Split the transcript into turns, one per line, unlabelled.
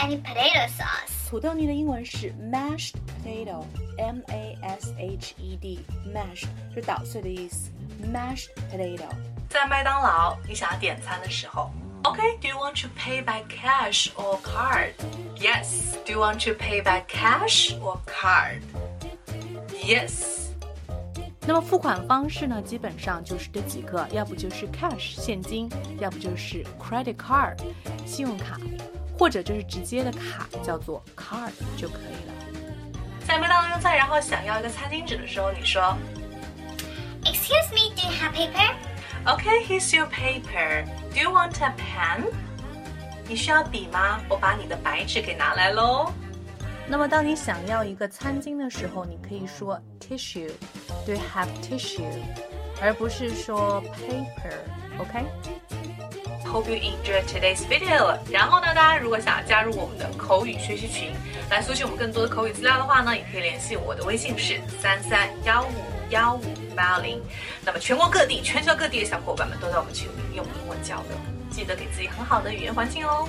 any potato sauce.
土豆泥的英文是 mashed potato，M A S H E D，mashed 是捣碎的意思，mashed potato。
在麦当劳，你想要点餐的时候，OK，Do you want to pay by cash or card? Yes. Do you want to pay by cash or card? Yes.
那么付款方式呢，基本上就是这几个，要不就是 cash 现金，要不就是 credit card 信用卡， 或者就是直接的卡叫做 card 就可以了。
在麦当劳用餐，然后想要一个餐巾纸的时候，你说
Excuse me, do you have paper?
OK, here's your paper. Do you want a pen? 你需要笔吗？我把你的白纸给拿来喽。
那么当你想要一个餐巾的时候，你可以说 tissue。Do you have tissue？而不是说 paper。OK？
Hope you enjoy today's video。然后呢，大家如果想要加入我们的口语学习群，来索取我们更多的口语资料的话呢，也可以联系我的微信是三三幺五幺五八零。那么全国各地、全球各地的小伙伴们都在我们群里用英文交流，记得给自己很好的语言环境哦。